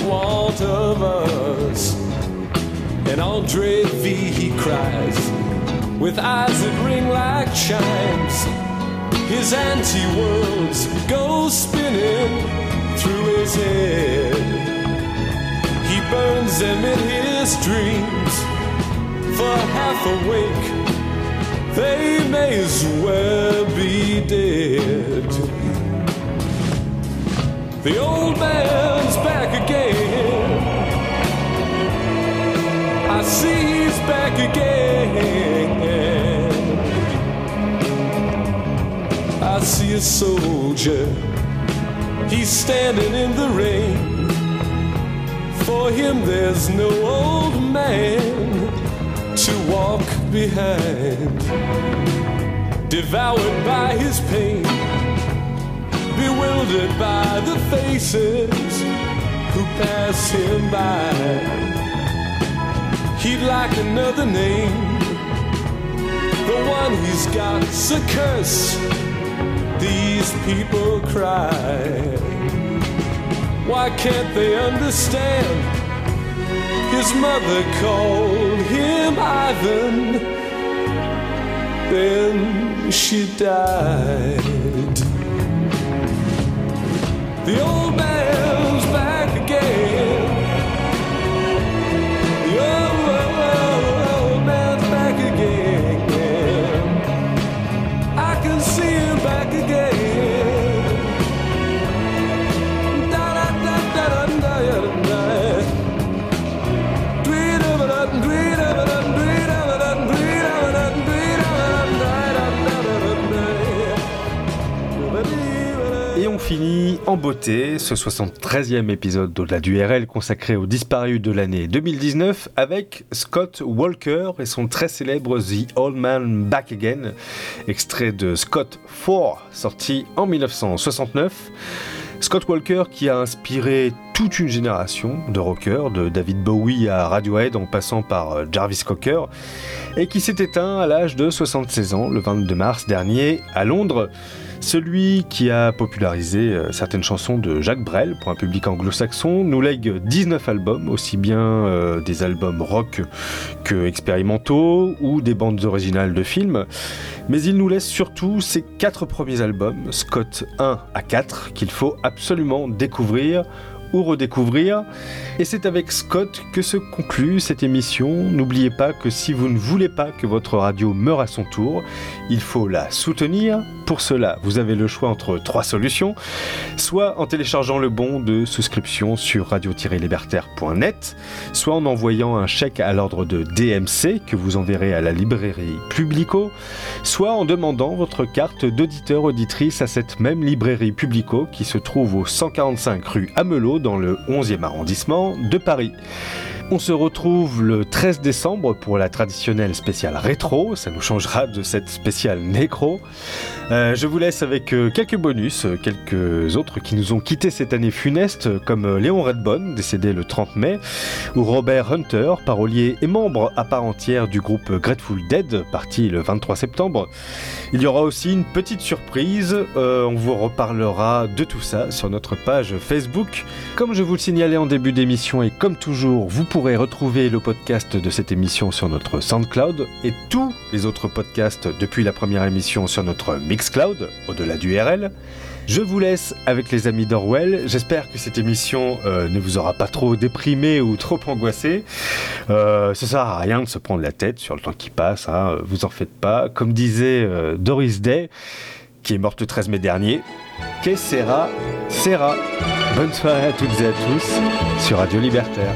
[SPEAKER 10] want of us. And Andre V, he cries, with eyes that ring like chimes. His anti worlds go spinning through his head. He burns them in his dreams for half awake. They may as well be dead. The old man's back again. I see he's back again. I see a soldier. He's standing in the rain. For him, there's no old man to walk behind. Devoured by his pain, bewildered by the faces who pass him by. He'd like another name, the one he's got's a curse. These people cry. Why can't they understand? His mother called him Ivan, then she died. The old man's
[SPEAKER 1] en beauté ce 73e épisode d'Au-delà du RL consacré aux disparus de l'année 2019 avec Scott Walker et son très célèbre The Old Man Back Again, extrait de Scott 4 sorti en 1969. Scott Walker qui a inspiré toute une génération de rockers, de David Bowie à Radiohead en passant par euh, Jarvis Cocker, et qui s'est éteint à l'âge de 76 ans le 22 mars dernier à Londres. Celui qui a popularisé euh, certaines chansons de Jacques Brel pour un public anglo-saxon nous lègue 19 albums, aussi bien euh, des albums rock que expérimentaux ou des bandes originales de films. Mais il nous laisse surtout ses quatre premiers albums, Scott 1 à 4, qu'il faut absolument découvrir ou redécouvrir. Et c'est avec Scott que se conclut cette émission. N'oubliez pas que si vous ne voulez pas que votre radio meure à son tour, il faut la soutenir. Pour cela, vous avez le choix entre trois solutions. Soit en téléchargeant le bon de souscription sur radio-libertaire.net, soit en envoyant un chèque à l'ordre de DMC que vous enverrez à la librairie Publico, soit en demandant votre carte d'auditeur-auditrice à cette même librairie Publico qui se trouve au 145 rue Amelot dans le 11e arrondissement de Paris. On se retrouve le 13 décembre pour la traditionnelle spéciale rétro, ça nous changera de cette spéciale nécro. Euh, je vous laisse avec euh, quelques bonus, euh, quelques autres qui nous ont quitté cette année funeste, comme Léon Redbone, décédé le 30 mai, ou Robert Hunter, parolier et membre à part entière du groupe Grateful Dead, parti le 23 septembre. Il y aura aussi une petite surprise, on vous reparlera de tout ça sur notre page Facebook Comme je vous le signalais en début d'émission et comme toujours, vous pourrez retrouver le podcast de cette émission sur notre SoundCloud et tous les autres podcasts depuis la première émission sur notre Mixcloud, au-delà du RL. Je vous laisse avec les amis d'Orwell. J'espère que cette émission euh, ne vous aura pas trop déprimé ou trop angoissé. Euh, ça sert à rien de se prendre la tête sur le temps qui passe, hein, vous en faites pas. Comme disait euh, Doris Day, qui est morte le 13 mai dernier, que sera, sera. Bonne soirée à toutes et à tous sur Radio Libertaire.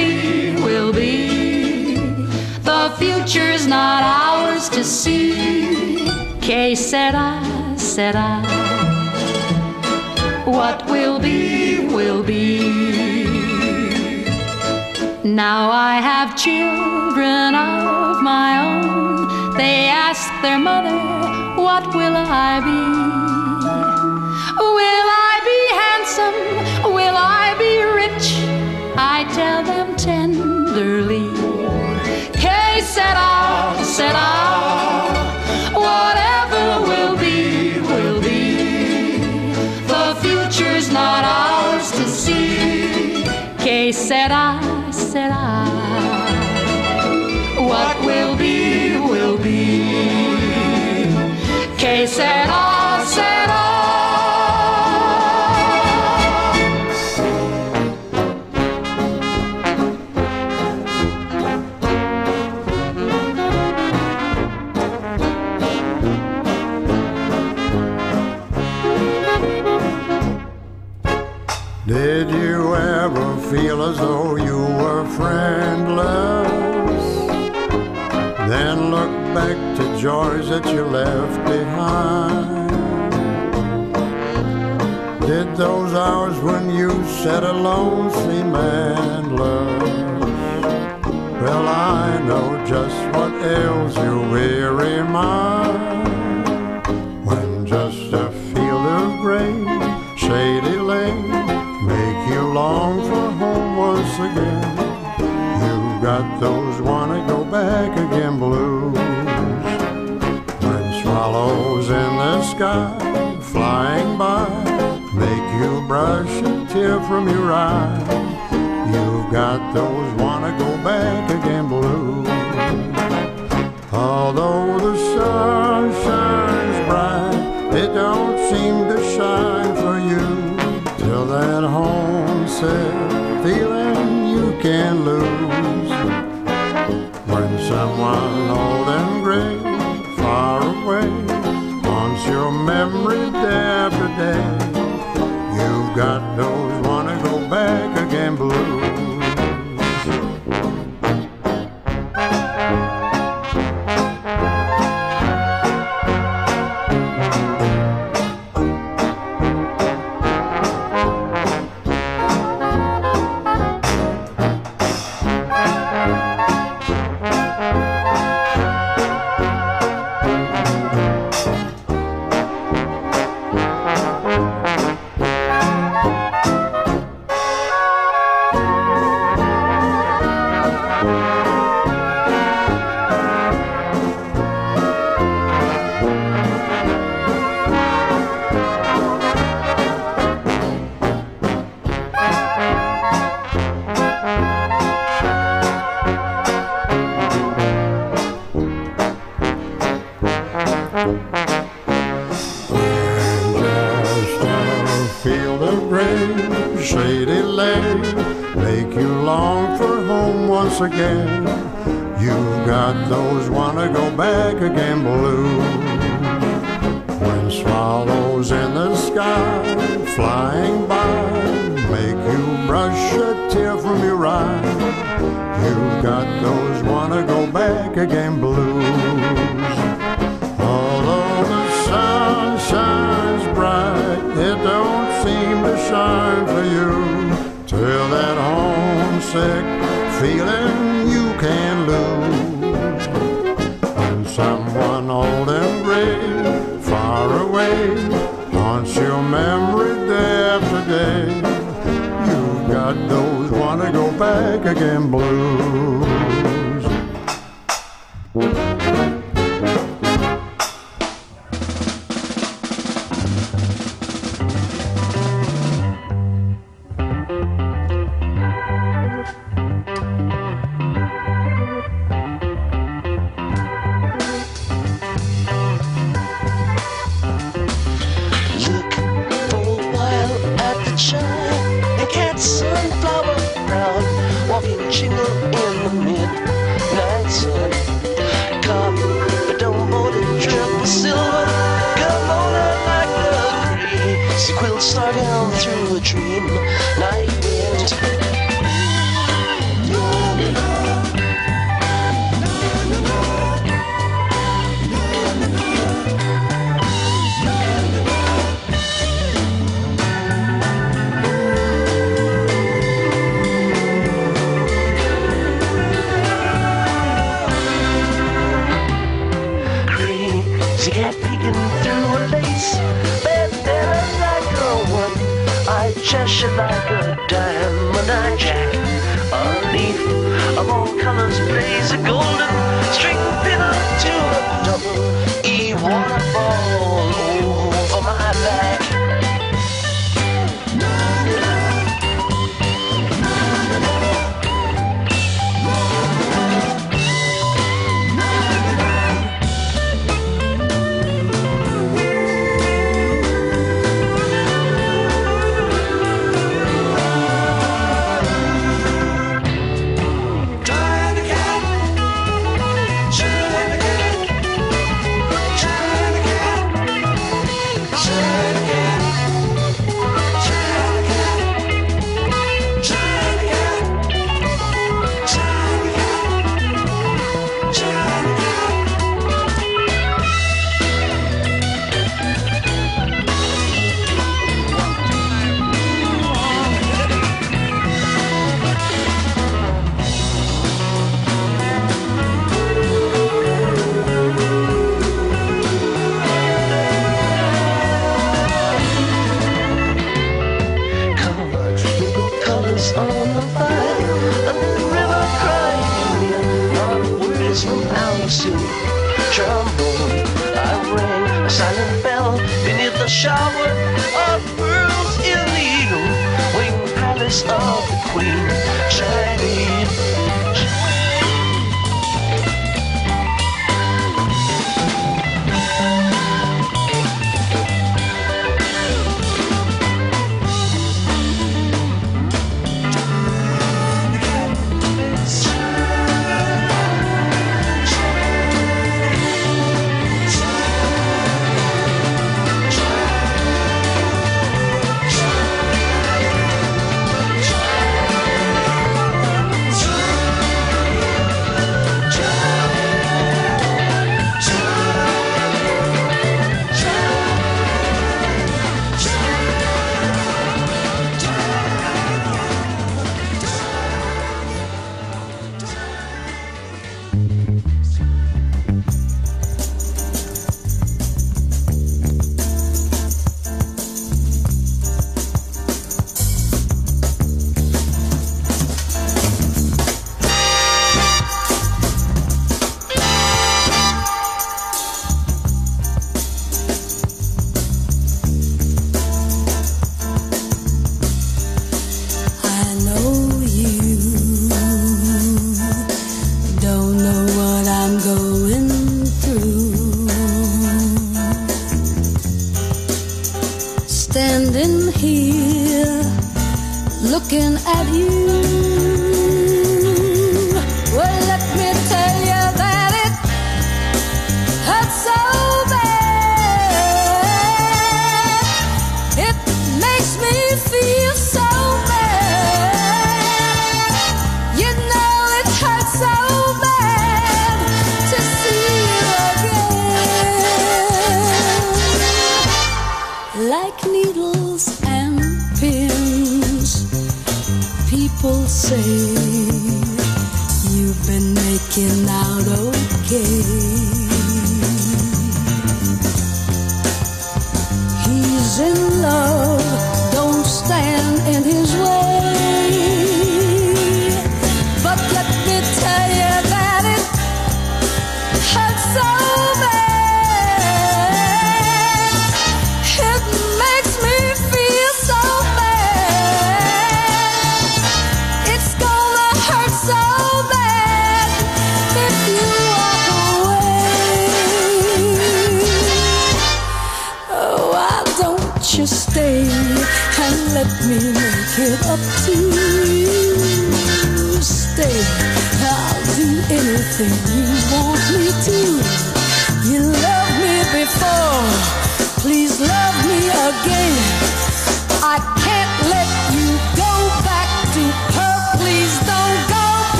[SPEAKER 12] future's not ours to see. Que sera, sera. What will be, will be. Now I have children of my own. They ask their mother, What will I be? Will I be handsome? Will I be rich? I tell them sera, sera. Ah, whatever will be, will be. The future's not ours to see. Que sera, sera.
[SPEAKER 13] Feel as though you were friendless? Then look back to joys that you left behind. Did those hours when you sat alone seem endless? Well, I know just what ails your weary mind. When just a field of grain, again. You've got those wanna go back again blues. When swallows in the sky flying by make you brush a tear from your eye. You've got those wanna go back again blues. Although the can lose. When someone old and gray, far away, haunts your memory day after day, you've got those wanna go back the sky flying by make you brush a tear from your eye. You got those wanna go back again blues. Although the sun shines bright, it don't seem to shine for you. Till that homesick feeling you can lose. when someone old and gray, far away your memory day after day. You've got those wanna go back again blues.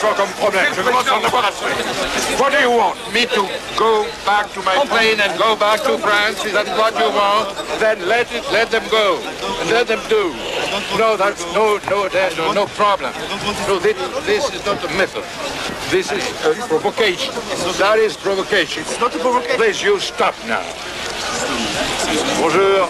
[SPEAKER 14] comme problème. Je commence à en avoir assez. What do you want? Me to go back to my plane and go back to France? Is that what you want? Then let it, let them go. Let them do. No, that's no, no, no, no problem. No, this, this is not a method. This is a provocation. That is provocation. It's not a provocation. Please, you stop now. Bonjour.